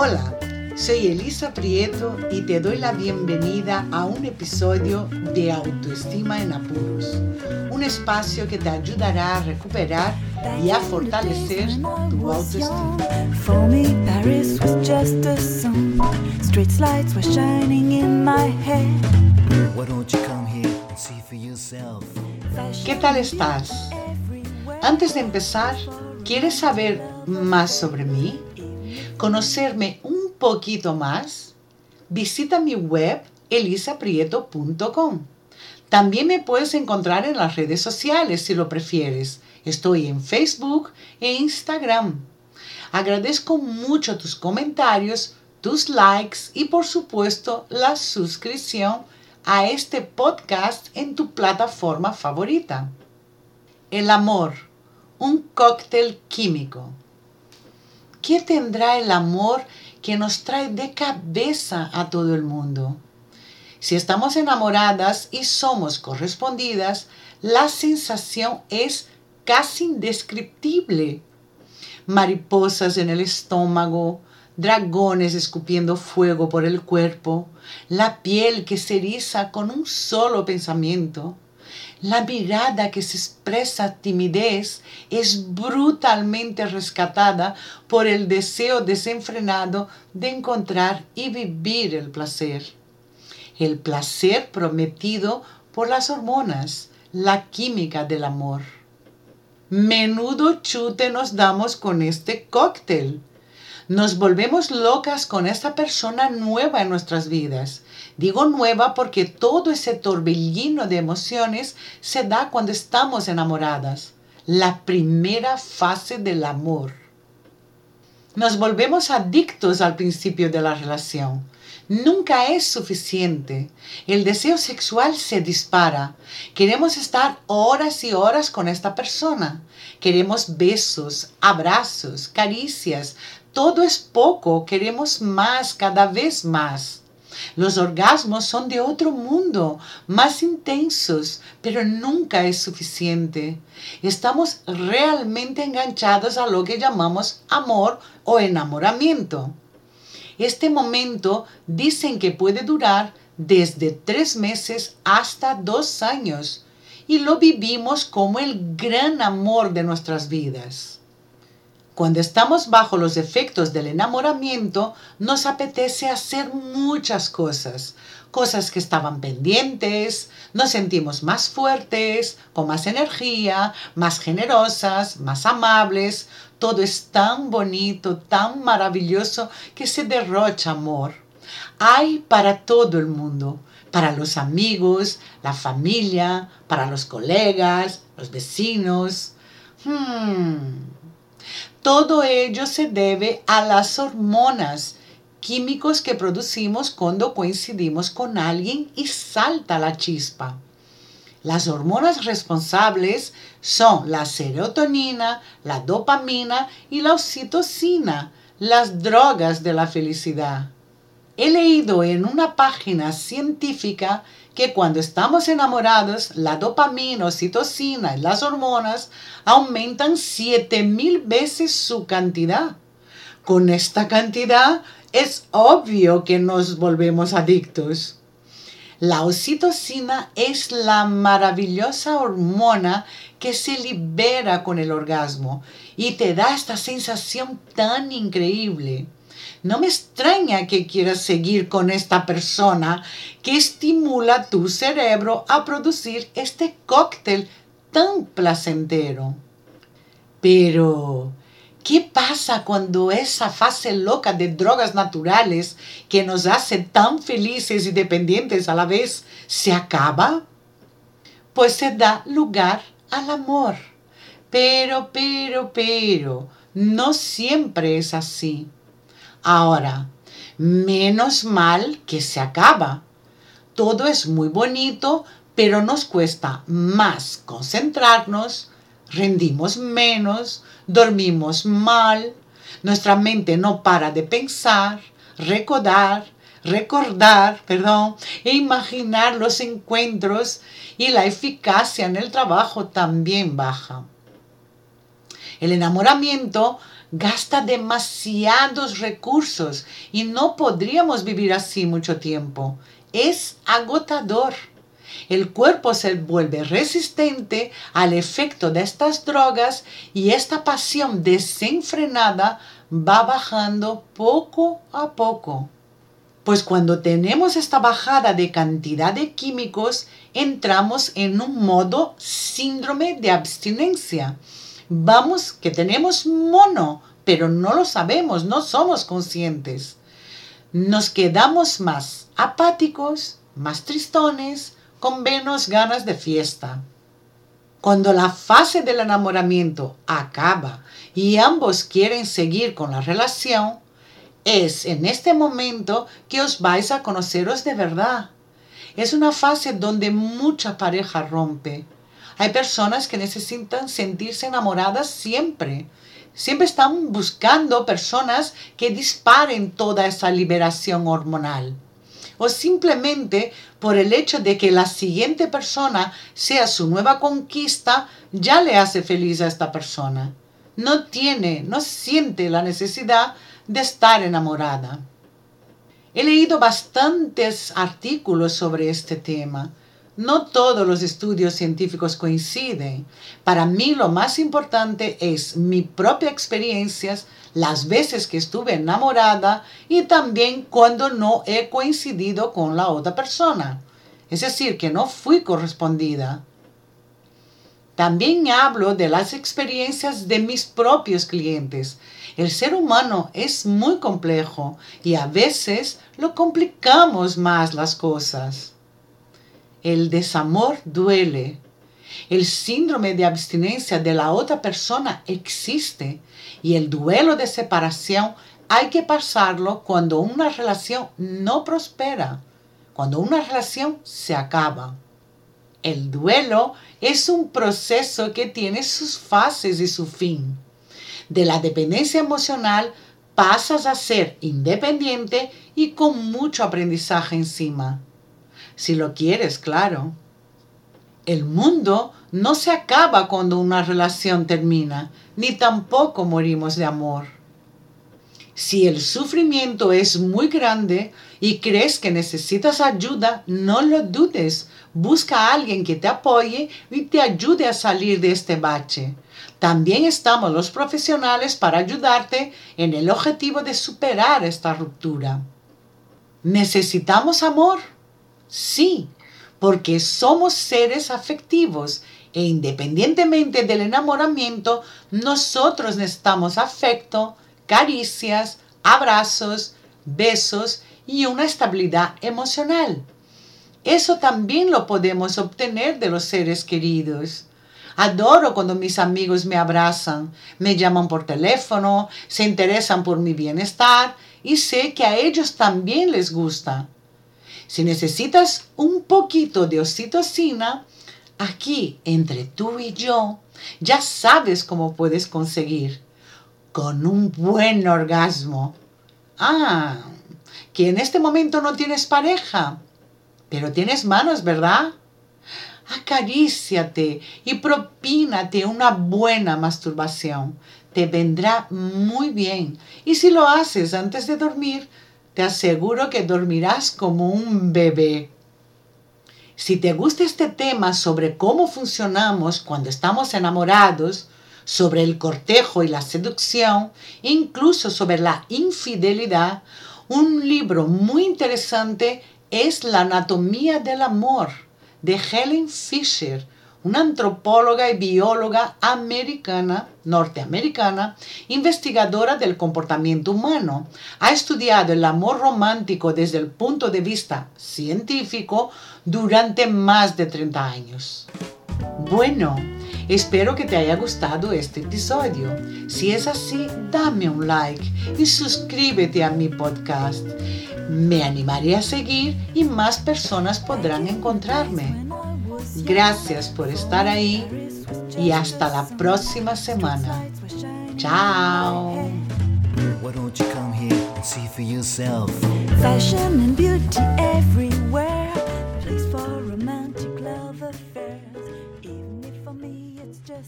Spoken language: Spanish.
Hola, soy Elisa Prieto y te doy la bienvenida a un episodio de Autoestima en Apuros, un espacio que te ayudará a recuperar y a fortalecer tu autoestima. For me, Paris was just a song. Street lights were shining in my head. Why don't you come here and see for yourself? ¿Qué tal estás? Antes de empezar, ¿quieres saber más sobre mí? ¿Conocerme un poquito más? Visita mi web elisaprieto.com. También me puedes encontrar en las redes sociales si lo prefieres. Estoy en Facebook e Instagram. Agradezco mucho tus comentarios, tus likes y por supuesto la suscripción a este podcast en tu plataforma favorita. El amor, un cóctel químico. ¿Qué tendrá el amor que nos trae de cabeza a todo el mundo? Si estamos enamoradas y somos correspondidas, la sensación es casi indescriptible. Mariposas en el estómago, dragones escupiendo fuego por el cuerpo, la piel que se eriza con un solo pensamiento. La mirada que se expresa timidez es brutalmente rescatada por el deseo desenfrenado de encontrar y vivir el placer. El placer prometido por las hormonas, la química del amor. Menudo chute nos damos con este cóctel. Nos volvemos locas con esta persona nueva en nuestras vidas. Digo nueva porque todo ese torbellino de emociones se da cuando estamos enamoradas. La primera fase del amor. Nos volvemos adictos al principio de la relación nunca es suficiente. El deseo sexual se dispara. Queremos estar horas y horas con esta persona. Queremos besos, abrazos, caricias. Todo es poco. Queremos más, cada vez más. Los orgasmos son de otro mundo, más intensos, pero nunca es suficiente. Estamos realmente enganchados a lo que llamamos amor o enamoramiento. Este momento dicen que puede durar desde tres meses hasta dos años y lo vivimos como el gran amor de nuestras vidas. Cuando estamos bajo los efectos del enamoramiento, nos apetece hacer muchas cosas, cosas que estaban pendientes, nos sentimos más fuertes, con más energía, más generosas, más amables, todo es tan bonito, tan maravilloso que se derrocha amor. Hay para todo el mundo, para los amigos, la familia, para los colegas, los vecinos. Hmm. Todo ello se debe a las hormonas, químicos que producimos cuando coincidimos con alguien y salta la chispa. Las hormonas responsables son la serotonina, la dopamina y la oxitocina, las drogas de la felicidad. He leído en una página científica que cuando estamos enamorados, la dopamina, oxitocina y las hormonas aumentan 7000 veces su cantidad. Con esta cantidad es obvio que nos volvemos adictos. La oxitocina es la maravillosa hormona que se libera con el orgasmo y te da esta sensación tan increíble. No me extraña que quieras seguir con esta persona que estimula tu cerebro a producir este cóctel tan placentero. Pero, ¿qué pasa cuando esa fase loca de drogas naturales que nos hace tan felices y dependientes a la vez se acaba? Pues se da lugar al amor. Pero, pero, pero, no siempre es así. Ahora, menos mal que se acaba. Todo es muy bonito, pero nos cuesta más concentrarnos, rendimos menos, dormimos mal, nuestra mente no para de pensar, recordar, recordar, perdón, e imaginar los encuentros y la eficacia en el trabajo también baja. El enamoramiento gasta demasiados recursos y no podríamos vivir así mucho tiempo. Es agotador. El cuerpo se vuelve resistente al efecto de estas drogas y esta pasión desenfrenada va bajando poco a poco. Pues cuando tenemos esta bajada de cantidad de químicos, entramos en un modo síndrome de abstinencia. Vamos que tenemos mono, pero no lo sabemos, no somos conscientes. Nos quedamos más apáticos, más tristones, con menos ganas de fiesta. Cuando la fase del enamoramiento acaba y ambos quieren seguir con la relación, es en este momento que os vais a conoceros de verdad. Es una fase donde mucha pareja rompe. Hay personas que necesitan sentirse enamoradas siempre. Siempre están buscando personas que disparen toda esa liberación hormonal o simplemente por el hecho de que la siguiente persona sea su nueva conquista, ya le hace feliz a esta persona. No tiene, no siente la necesidad de estar enamorada. He leído bastantes artículos sobre este tema no todos los estudios científicos coinciden. Para mí lo más importante es mi propia experiencia, las veces que estuve enamorada y también cuando no he coincidido con la otra persona. Es decir, que no fui correspondida. También hablo de las experiencias de mis propios clientes. El ser humano es muy complejo y a veces lo complicamos más las cosas. El desamor duele. El síndrome de abstinencia de la otra persona existe y el duelo de separación hay que pasarlo cuando una relación no prospera, cuando una relación se acaba. El duelo es un proceso que tiene sus fases y su fin. De la dependencia emocional pasas a ser independiente y con mucho aprendizaje encima si lo quieres, claro. El mundo no se acaba cuando una relación termina, ni tampoco morimos de amor. Si el sufrimiento es muy grande y crees que necesitas ayuda, no lo dudes. Busca a alguien que te apoye y te ayude a salir de este bache. También estamos los profesionales para ayudarte en el objetivo de superar esta ruptura. ¿Necesitamos amor? Sí, porque somos seres afectivos e independientemente del enamoramiento, nosotros necesitamos afecto, caricias, abrazos, besos y una estabilidad emocional. Eso también lo podemos obtener de los seres queridos. Adoro cuando mis amigos me abrazan, me llaman por teléfono, se interesan por mi bienestar y sé que a ellos también les gusta. Si necesitas un poquito de oxitocina, aquí entre tú y yo, ya sabes cómo puedes conseguir. Con un buen orgasmo. Ah, que en este momento no tienes pareja, pero tienes manos, ¿verdad? Acaríciate y propínate una buena masturbación. Te vendrá muy bien. Y si lo haces antes de dormir, te aseguro que dormirás como un bebé. Si te gusta este tema sobre cómo funcionamos cuando estamos enamorados, sobre el cortejo y la seducción, incluso sobre la infidelidad, un libro muy interesante es La anatomía del amor de Helen Fisher, una antropóloga y bióloga americana, norteamericana, investigadora del comportamiento humano. Ha estudiado el amor romántico desde el punto de vista científico durante más de 30 años. Bueno, espero que te haya gustado este episodio. Si es así, dame un like y suscríbete a mi podcast. Me animaré a seguir y más personas podrán encontrarme. Gracias por estar ahí y hasta la próxima semana. Chao. Why don't you come here and see for yourself? Fashion and beauty everywhere.